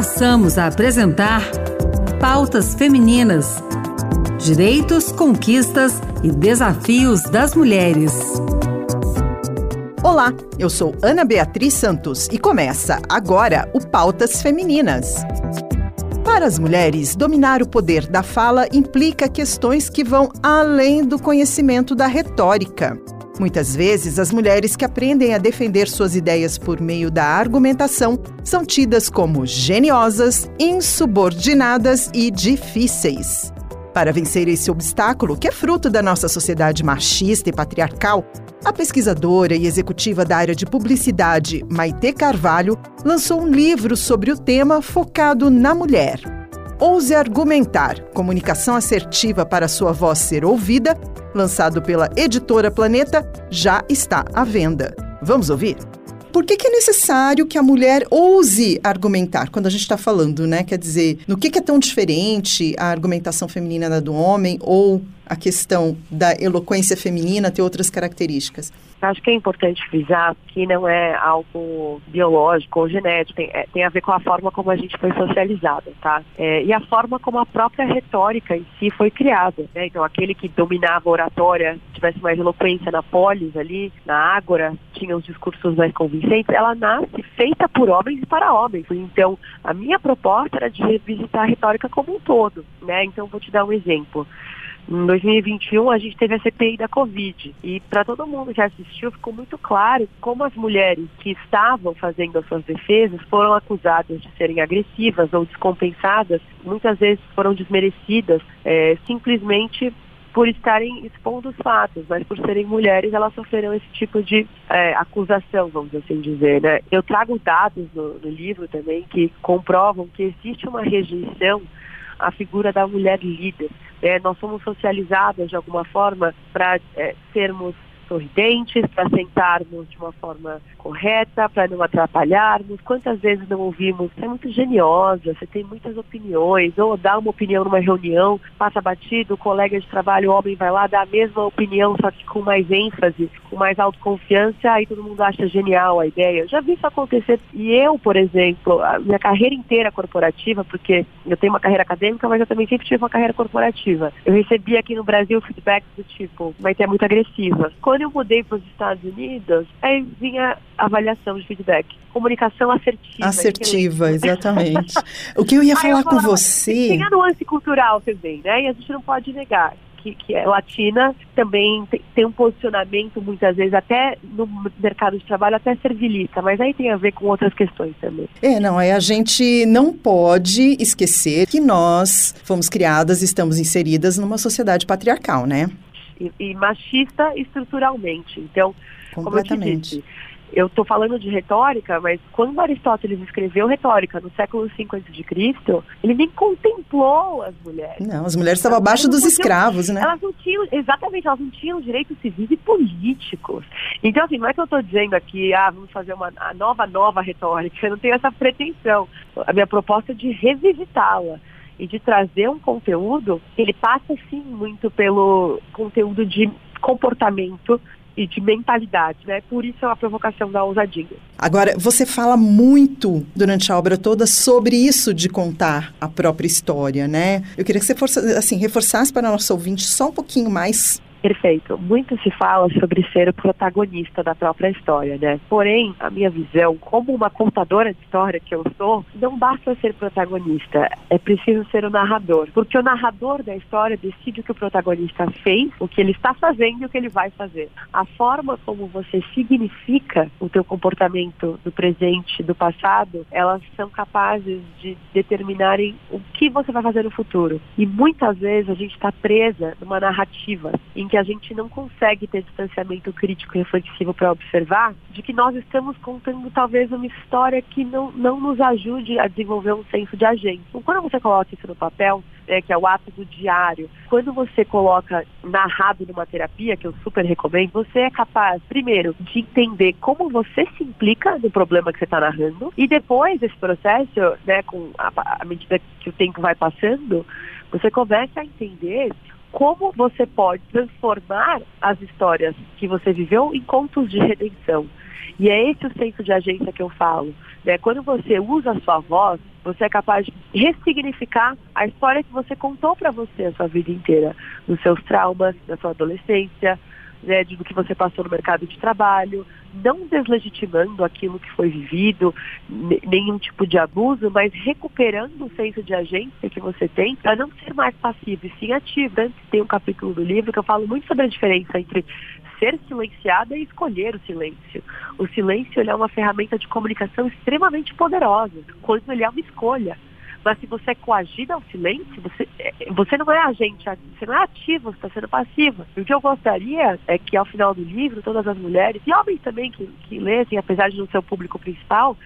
passamos a apresentar Pautas Femininas: Direitos, Conquistas e Desafios das Mulheres. Olá, eu sou Ana Beatriz Santos e começa agora o Pautas Femininas. Para as mulheres, dominar o poder da fala implica questões que vão além do conhecimento da retórica. Muitas vezes, as mulheres que aprendem a defender suas ideias por meio da argumentação são tidas como geniosas, insubordinadas e difíceis. Para vencer esse obstáculo, que é fruto da nossa sociedade machista e patriarcal, a pesquisadora e executiva da área de publicidade, Maite Carvalho, lançou um livro sobre o tema focado na mulher. Ouse Argumentar Comunicação Assertiva para Sua Voz Ser Ouvida, lançado pela editora Planeta, já está à venda. Vamos ouvir? Por que, que, é necessário que a mulher ouse argumentar? Quando a gente está falando, né? Quer dizer, no que, que, é tão diferente a argumentação feminina da do homem ou a questão da eloquência feminina ter outras características? Acho que é importante frisar que não é algo biológico ou genético, tem, é, tem a ver com a forma como a gente foi socializado, tá? É, e a forma como a própria retórica em si foi criada, né? Então, aquele que dominava a oratória, tivesse mais eloquência na polis ali, na ágora, tinha os discursos mais convincentes, ela nasce feita por homens e para homens. Então, a minha proposta era de revisitar a retórica como um todo, né? Então, vou te dar um exemplo. Em 2021, a gente teve a CPI da Covid. E para todo mundo que assistiu, ficou muito claro como as mulheres que estavam fazendo as suas defesas foram acusadas de serem agressivas ou descompensadas, muitas vezes foram desmerecidas, é, simplesmente por estarem expondo os fatos, mas por serem mulheres, elas sofreram esse tipo de é, acusação, vamos assim dizer. Né? Eu trago dados no, no livro também que comprovam que existe uma rejeição à figura da mulher líder. É, nós somos socializadas de alguma forma para é, sermos sorridentes, para sentarmos de uma forma correta, para não atrapalharmos. Quantas vezes não ouvimos, você é muito geniosa, você tem muitas opiniões, ou dá uma opinião numa reunião, passa batido, o colega de trabalho, o homem vai lá, dá a mesma opinião, só que com mais ênfase, com mais autoconfiança, aí todo mundo acha genial a ideia. Eu já vi isso acontecer. E eu, por exemplo, a minha carreira inteira corporativa, porque eu tenho uma carreira acadêmica, mas eu também sempre tive uma carreira corporativa. Eu recebi aqui no Brasil feedback do tipo, vai ter muito agressiva. Quando eu mudei para os Estados Unidos, aí vinha avaliação de feedback. Comunicação assertiva. Assertiva, exatamente. o que eu ia falar eu com você. Tem a nuance cultural também, né? E a gente não pode negar. Que, que, é latina, também tem, tem, um posicionamento, muitas vezes, até no mercado de trabalho, até servilista, mas aí tem a ver com outras questões também. É, não, é a gente não pode esquecer que nós fomos criadas, estamos inseridas numa sociedade patriarcal, né? E, e machista estruturalmente. Então, como eu te disse, eu estou falando de retórica, mas quando Aristóteles escreveu retórica no século V a.C., ele nem contemplou as mulheres. Não, as mulheres estavam abaixo dos escravos, né? Elas não tinham, exatamente, elas não tinham direitos civis e políticos. Então, assim, não é que eu estou dizendo aqui, ah, vamos fazer uma a nova, nova retórica, eu não tenho essa pretensão. A minha proposta é de revisitá-la e de trazer um conteúdo, ele passa, sim, muito pelo conteúdo de comportamento e de mentalidade, né? Por isso é uma provocação da ousadia. Agora, você fala muito durante a obra toda sobre isso de contar a própria história, né? Eu queria que você força, assim, reforçasse para nosso ouvinte só um pouquinho mais Perfeito. Muito se fala sobre ser o protagonista da própria história, né? Porém, a minha visão, como uma contadora de história que eu sou, não basta ser protagonista, é preciso ser o narrador. Porque o narrador da história decide o que o protagonista fez, o que ele está fazendo e o que ele vai fazer. A forma como você significa o teu comportamento do presente, do passado, elas são capazes de determinarem o que você vai fazer no futuro. E muitas vezes a gente está presa numa narrativa em que a gente não consegue ter distanciamento crítico e reflexivo para observar, de que nós estamos contando talvez uma história que não, não nos ajude a desenvolver um senso de agência. Então, quando você coloca isso no papel, é, que é o ato do diário, quando você coloca narrado numa terapia, que eu super recomendo, você é capaz, primeiro, de entender como você se implica no problema que você está narrando, e depois desse processo, né, com a, a medida que o tempo vai passando, você começa a entender como você pode transformar as histórias que você viveu em contos de redenção. E é esse o senso de agência que eu falo. Né? Quando você usa a sua voz, você é capaz de ressignificar a história que você contou para você a sua vida inteira, dos seus traumas, da sua adolescência, né, do que você passou no mercado de trabalho, não deslegitimando aquilo que foi vivido, nenhum tipo de abuso, mas recuperando o senso de agência que você tem para não ser mais passivo e sim ativo. Antes tem um capítulo do livro que eu falo muito sobre a diferença entre ser silenciada e escolher o silêncio. O silêncio é uma ferramenta de comunicação extremamente poderosa, quando ele é uma escolha. Mas se você é coagida ao silêncio, você, você não é agente, você não é ativo, você está sendo passivo. E o que eu gostaria é que ao final do livro, todas as mulheres, e homens também que, que lessem, apesar de não ser o público principal,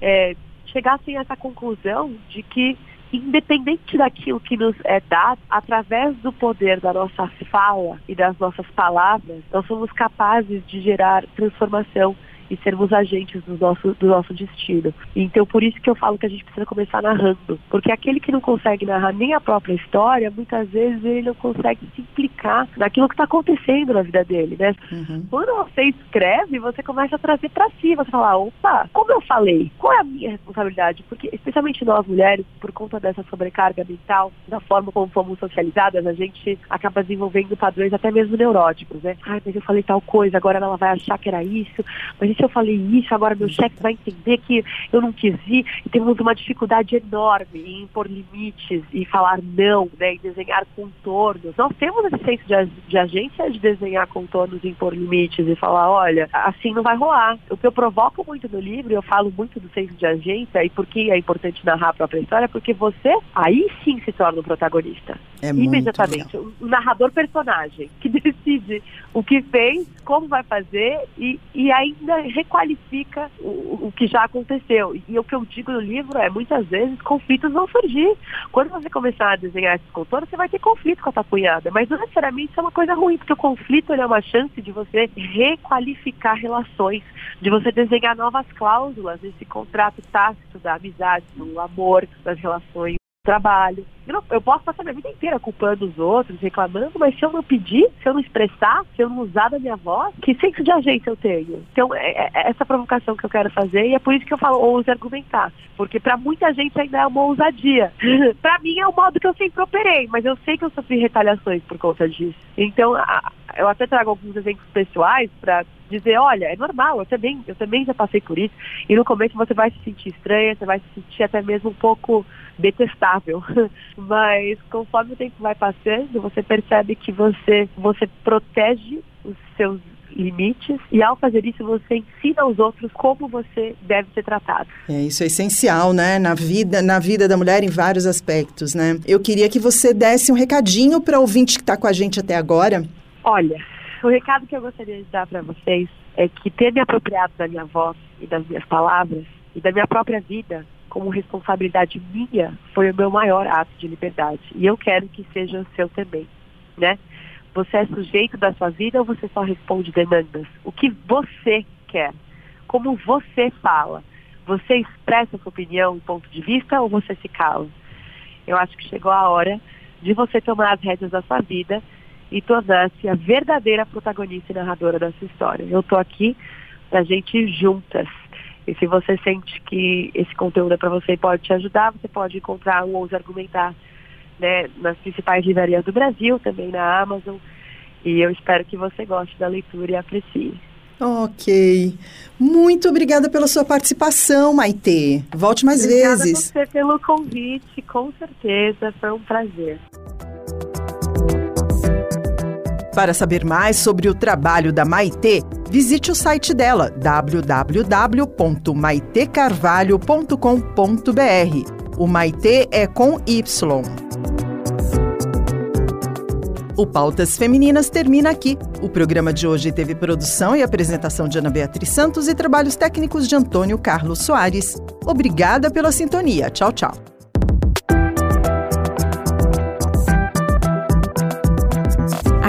é, chegassem a essa conclusão de que independente daquilo que nos é dado, através do poder da nossa fala e das nossas palavras, nós somos capazes de gerar transformação e sermos agentes do nosso, do nosso destino. Então, por isso que eu falo que a gente precisa começar narrando. Porque aquele que não consegue narrar nem a própria história, muitas vezes ele não consegue se implicar naquilo que está acontecendo na vida dele, né? Uhum. Quando você escreve, você começa a trazer para si, você fala, opa, como eu falei, qual é a minha responsabilidade? Porque, especialmente nós mulheres, por conta dessa sobrecarga mental, da forma como fomos socializadas, a gente acaba desenvolvendo padrões até mesmo neuróticos, né? Ai, mas eu falei tal coisa, agora ela vai achar que era isso, mas se eu falei isso, agora meu chefe vai entender que eu não quis ir. E temos uma dificuldade enorme em impor limites e falar não, né, e desenhar contornos. Nós temos esse senso de, de agência de desenhar contornos e impor limites e falar, olha, assim não vai rolar. O que eu provoco muito no livro, eu falo muito do senso de agência e por que é importante narrar a própria história, porque você aí sim se torna o protagonista. É Imediatamente. O narrador personagem que decide o que fez, como vai fazer e, e ainda requalifica o, o que já aconteceu. E o que eu digo no livro é, muitas vezes, conflitos vão surgir. Quando você começar a desenhar esses contornos, você vai ter conflito com a tua cunhada. Mas não necessariamente isso é uma coisa ruim, porque o conflito é uma chance de você requalificar relações, de você desenhar novas cláusulas nesse contrato tácito da amizade, do amor, das relações trabalho. Eu, não, eu, posso passar minha vida inteira culpando os outros, reclamando, mas se eu não pedir, se eu não expressar, se eu não usar da minha voz, que senso de agência eu tenho? Então, é, é, é essa provocação que eu quero fazer e é por isso que eu falo ouse argumentar. Porque para muita gente ainda é uma ousadia. para mim é o modo que eu sempre operei, mas eu sei que eu sofri retaliações por conta disso. Então, a, eu até trago alguns exemplos pessoais para dizer, olha, é normal, eu também, eu também já passei por isso. E no começo você vai se sentir estranha, você vai se sentir até mesmo um pouco detestável. Mas conforme o tempo vai passando, você percebe que você, você protege os seus limites e ao fazer isso você ensina aos outros como você deve ser tratado. É, isso é essencial, né, na vida, na vida da mulher em vários aspectos, né? Eu queria que você desse um recadinho para o ouvinte que está com a gente até agora. Olha, o recado que eu gostaria de dar para vocês é que ter me apropriado da minha voz e das minhas palavras e da minha própria vida como responsabilidade minha foi o meu maior ato de liberdade. E eu quero que seja o seu também, né? Você é sujeito da sua vida ou você só responde demandas? O que você quer? Como você fala? Você expressa sua opinião e ponto de vista ou você se cala? Eu acho que chegou a hora de você tomar as rédeas da sua vida e tornar-se a verdadeira protagonista e narradora da sua história. Eu estou aqui para a gente ir juntas e se você sente que esse conteúdo é para você e pode te ajudar, você pode encontrar o Ouse Argumentar né, nas principais livrarias do Brasil, também na Amazon. E eu espero que você goste da leitura e aprecie. Ok. Muito obrigada pela sua participação, Maite. Volte mais obrigada vezes. Obrigada você pelo convite, com certeza. Foi um prazer. Para saber mais sobre o trabalho da Maitê, visite o site dela www.maitecarvalho.com.br. O Maitê é com Y. O Pautas Femininas termina aqui. O programa de hoje teve produção e apresentação de Ana Beatriz Santos e trabalhos técnicos de Antônio Carlos Soares. Obrigada pela sintonia. Tchau, tchau.